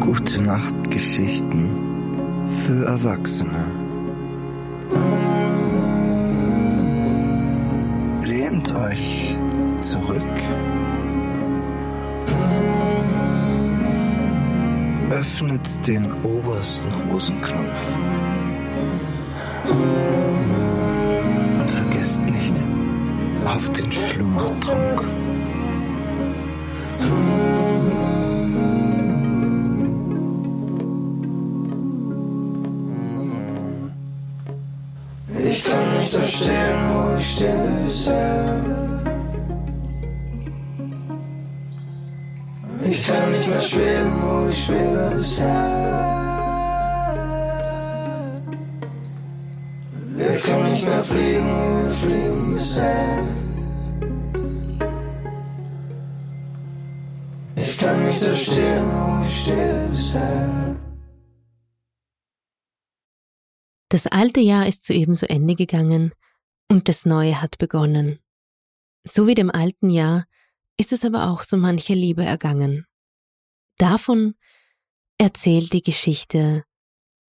Gute Nacht Geschichten für Erwachsene. Lehnt euch zurück. Öffnet den obersten Hosenknopf. Und vergesst nicht auf den Schlummertrunk. Ich kann nicht da stehen, wo ich stehe bisher. Mehr schweben, wo ich schwebe bisher. Wir können nicht mehr fliegen, wie wir fliegen bisher. Ich kann nicht da stehen, wo ich stehe bisher. Das alte Jahr ist soeben zu Ende gegangen und das neue hat begonnen. So wie dem alten Jahr ist es aber auch so manche Liebe ergangen. Davon erzählt die Geschichte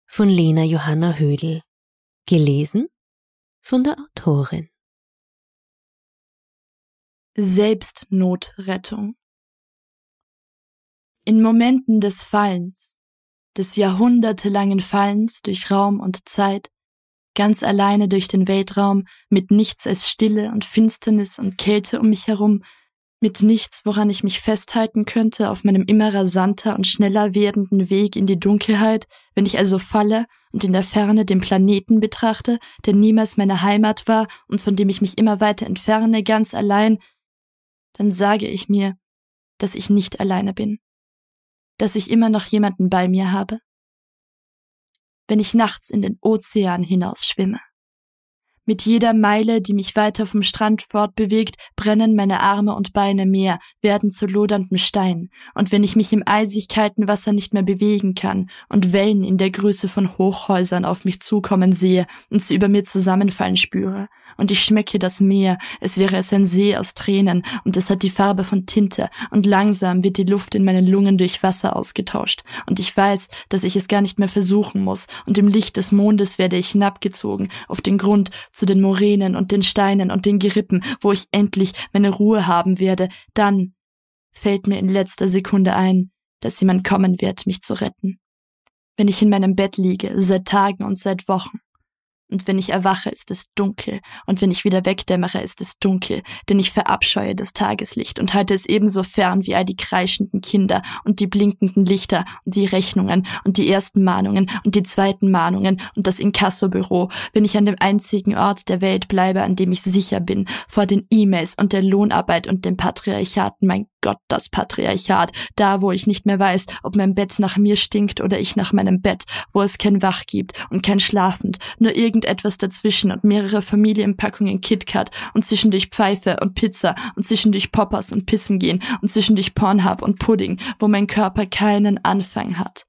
von Lena Johanna Hödel, gelesen von der Autorin. Selbstnotrettung. In Momenten des Fallens, des jahrhundertelangen Fallens durch Raum und Zeit, ganz alleine durch den Weltraum, mit nichts als Stille und Finsternis und Kälte um mich herum, mit nichts, woran ich mich festhalten könnte auf meinem immer rasanter und schneller werdenden Weg in die Dunkelheit, wenn ich also falle und in der Ferne den Planeten betrachte, der niemals meine Heimat war und von dem ich mich immer weiter entferne, ganz allein, dann sage ich mir, dass ich nicht alleine bin dass ich immer noch jemanden bei mir habe? Wenn ich nachts in den Ozean hinausschwimme. Mit jeder Meile, die mich weiter vom Strand fortbewegt, brennen meine Arme und Beine mehr, werden zu loderndem Stein, und wenn ich mich im eisig kalten Wasser nicht mehr bewegen kann und Wellen in der Größe von Hochhäusern auf mich zukommen sehe und sie über mir zusammenfallen spüre, und ich schmecke das Meer, es wäre es ein See aus Tränen, und es hat die Farbe von Tinte, und langsam wird die Luft in meinen Lungen durch Wasser ausgetauscht, und ich weiß, dass ich es gar nicht mehr versuchen muss, und im Licht des Mondes werde ich hinabgezogen auf den Grund zu den Moränen und den Steinen und den Gerippen, wo ich endlich meine Ruhe haben werde, dann fällt mir in letzter Sekunde ein, dass jemand kommen wird, mich zu retten. Wenn ich in meinem Bett liege, seit Tagen und seit Wochen, und wenn ich erwache, ist es dunkel, und wenn ich wieder wegdämmere, ist es dunkel, denn ich verabscheue das Tageslicht und halte es ebenso fern wie all die kreischenden Kinder und die blinkenden Lichter und die Rechnungen und die ersten Mahnungen und die zweiten Mahnungen und das Inkassobüro, wenn ich an dem einzigen Ort der Welt bleibe, an dem ich sicher bin, vor den E-Mails und der Lohnarbeit und dem Patriarchat, mein Gott, das Patriarchat, da, wo ich nicht mehr weiß, ob mein Bett nach mir stinkt oder ich nach meinem Bett, wo es kein Wach gibt und kein Schlafend, nur irgendetwas dazwischen und mehrere Familienpackungen KitKat und zwischendurch Pfeife und Pizza und zwischendurch Poppers und Pissen gehen und zwischendurch Pornhub und Pudding, wo mein Körper keinen Anfang hat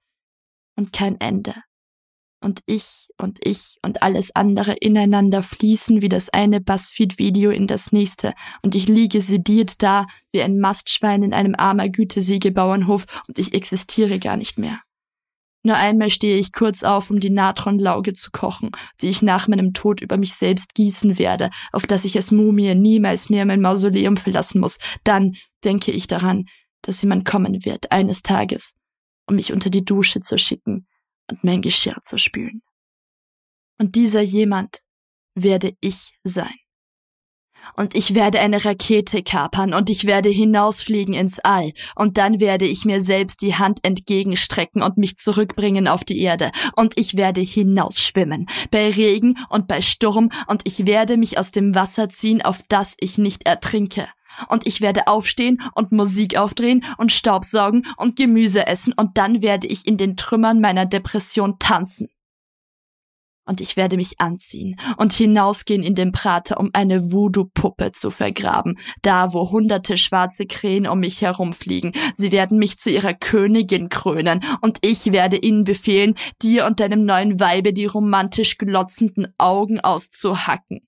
und kein Ende und ich und ich und alles andere ineinander fließen wie das eine Buzzfeed-Video in das nächste und ich liege sediert da wie ein Mastschwein in einem armer Gütesiegelbauernhof und ich existiere gar nicht mehr. Nur einmal stehe ich kurz auf, um die Natronlauge zu kochen, die ich nach meinem Tod über mich selbst gießen werde, auf dass ich als Mumie niemals mehr mein Mausoleum verlassen muss. Dann denke ich daran, dass jemand kommen wird, eines Tages, um mich unter die Dusche zu schicken, und mein Geschirr zu spülen. Und dieser jemand werde ich sein. Und ich werde eine Rakete kapern und ich werde hinausfliegen ins All und dann werde ich mir selbst die Hand entgegenstrecken und mich zurückbringen auf die Erde und ich werde hinausschwimmen, bei Regen und bei Sturm und ich werde mich aus dem Wasser ziehen, auf das ich nicht ertrinke und ich werde aufstehen und Musik aufdrehen und Staubsaugen und Gemüse essen und dann werde ich in den Trümmern meiner Depression tanzen. Und ich werde mich anziehen und hinausgehen in den Prater, um eine Voodoo-Puppe zu vergraben, da wo hunderte schwarze Krähen um mich herumfliegen. Sie werden mich zu ihrer Königin krönen, und ich werde ihnen befehlen, dir und deinem neuen Weibe die romantisch glotzenden Augen auszuhacken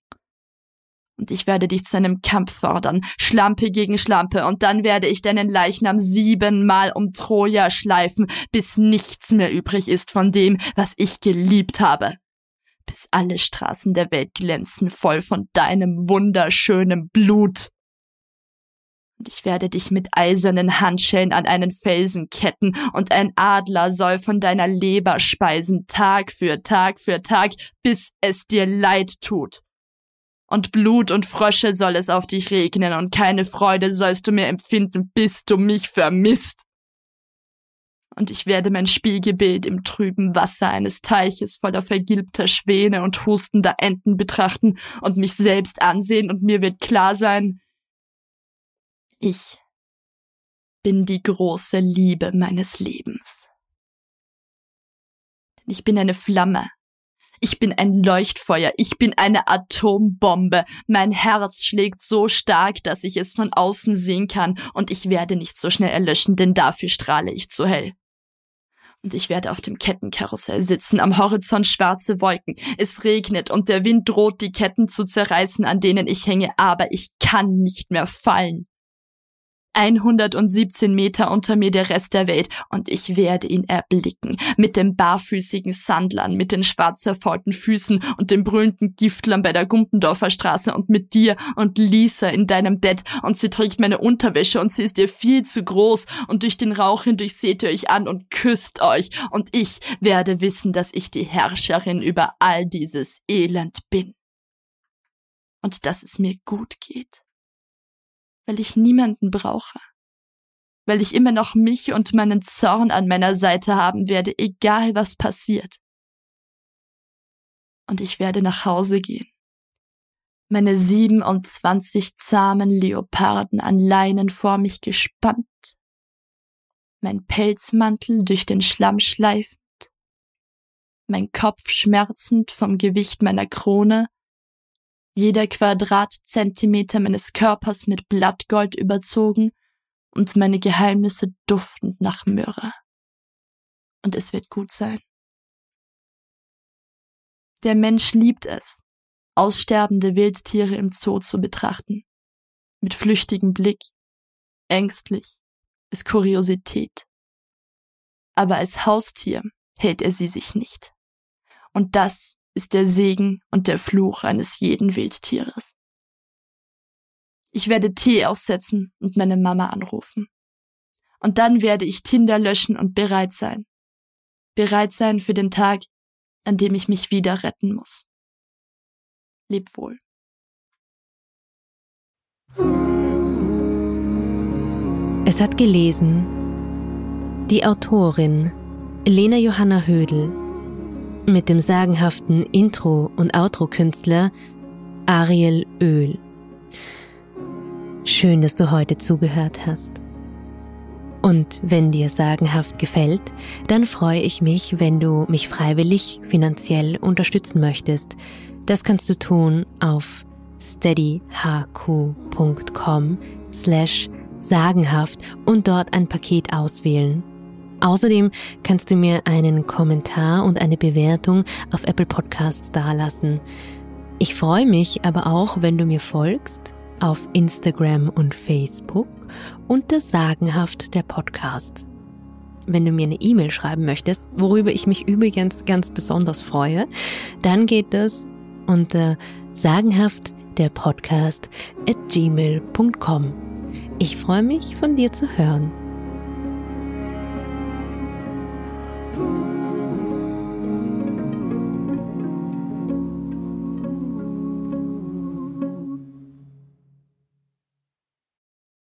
und ich werde dich zu einem Kampf fordern, Schlampe gegen Schlampe, und dann werde ich deinen Leichnam siebenmal um Troja schleifen, bis nichts mehr übrig ist von dem, was ich geliebt habe. Bis alle Straßen der Welt glänzen voll von deinem wunderschönen Blut. Und ich werde dich mit eisernen Handschellen an einen Felsen ketten, und ein Adler soll von deiner Leber speisen, Tag für Tag für Tag, bis es dir leid tut und Blut und Frösche soll es auf dich regnen, und keine Freude sollst du mehr empfinden, bis du mich vermisst. Und ich werde mein Spiegelbild im trüben Wasser eines Teiches voller vergilbter Schwäne und hustender Enten betrachten und mich selbst ansehen, und mir wird klar sein, ich bin die große Liebe meines Lebens. Ich bin eine Flamme, ich bin ein Leuchtfeuer, ich bin eine Atombombe. Mein Herz schlägt so stark, dass ich es von außen sehen kann, und ich werde nicht so schnell erlöschen, denn dafür strahle ich zu hell. Und ich werde auf dem Kettenkarussell sitzen, am Horizont schwarze Wolken. Es regnet und der Wind droht, die Ketten zu zerreißen, an denen ich hänge, aber ich kann nicht mehr fallen. 117 Meter unter mir der Rest der Welt und ich werde ihn erblicken. Mit dem barfüßigen Sandlern, mit den schwarz zerfaulten Füßen und den brüllenden Giftlern bei der Gumpendorfer Straße und mit dir und Lisa in deinem Bett und sie trägt meine Unterwäsche und sie ist dir viel zu groß und durch den Rauch hindurch seht ihr euch an und küsst euch und ich werde wissen, dass ich die Herrscherin über all dieses Elend bin. Und dass es mir gut geht weil ich niemanden brauche, weil ich immer noch mich und meinen Zorn an meiner Seite haben werde, egal was passiert. Und ich werde nach Hause gehen, meine 27 zahmen Leoparden an Leinen vor mich gespannt, mein Pelzmantel durch den Schlamm schleifend, mein Kopf schmerzend vom Gewicht meiner Krone jeder Quadratzentimeter meines Körpers mit Blattgold überzogen und meine Geheimnisse duftend nach Myrrhe. Und es wird gut sein. Der Mensch liebt es, aussterbende Wildtiere im Zoo zu betrachten, mit flüchtigem Blick, ängstlich, als Kuriosität. Aber als Haustier hält er sie sich nicht. Und das ist der Segen und der Fluch eines jeden Wildtieres. Ich werde Tee aufsetzen und meine Mama anrufen. Und dann werde ich Tinder löschen und bereit sein. Bereit sein für den Tag, an dem ich mich wieder retten muss. Leb wohl. Es hat gelesen die Autorin Elena Johanna Hödel mit dem sagenhaften Intro- und Outro-Künstler Ariel Öl. Schön, dass du heute zugehört hast. Und wenn dir sagenhaft gefällt, dann freue ich mich, wenn du mich freiwillig finanziell unterstützen möchtest. Das kannst du tun auf steadyhq.com slash sagenhaft und dort ein Paket auswählen. Außerdem kannst du mir einen Kommentar und eine Bewertung auf Apple Podcasts dalassen. Ich freue mich aber auch, wenn du mir folgst auf Instagram und Facebook unter Sagenhaft der Podcast. Wenn du mir eine E-Mail schreiben möchtest, worüber ich mich übrigens ganz besonders freue, dann geht das unter sagenhaft der Podcast at gmail.com. Ich freue mich, von dir zu hören. people.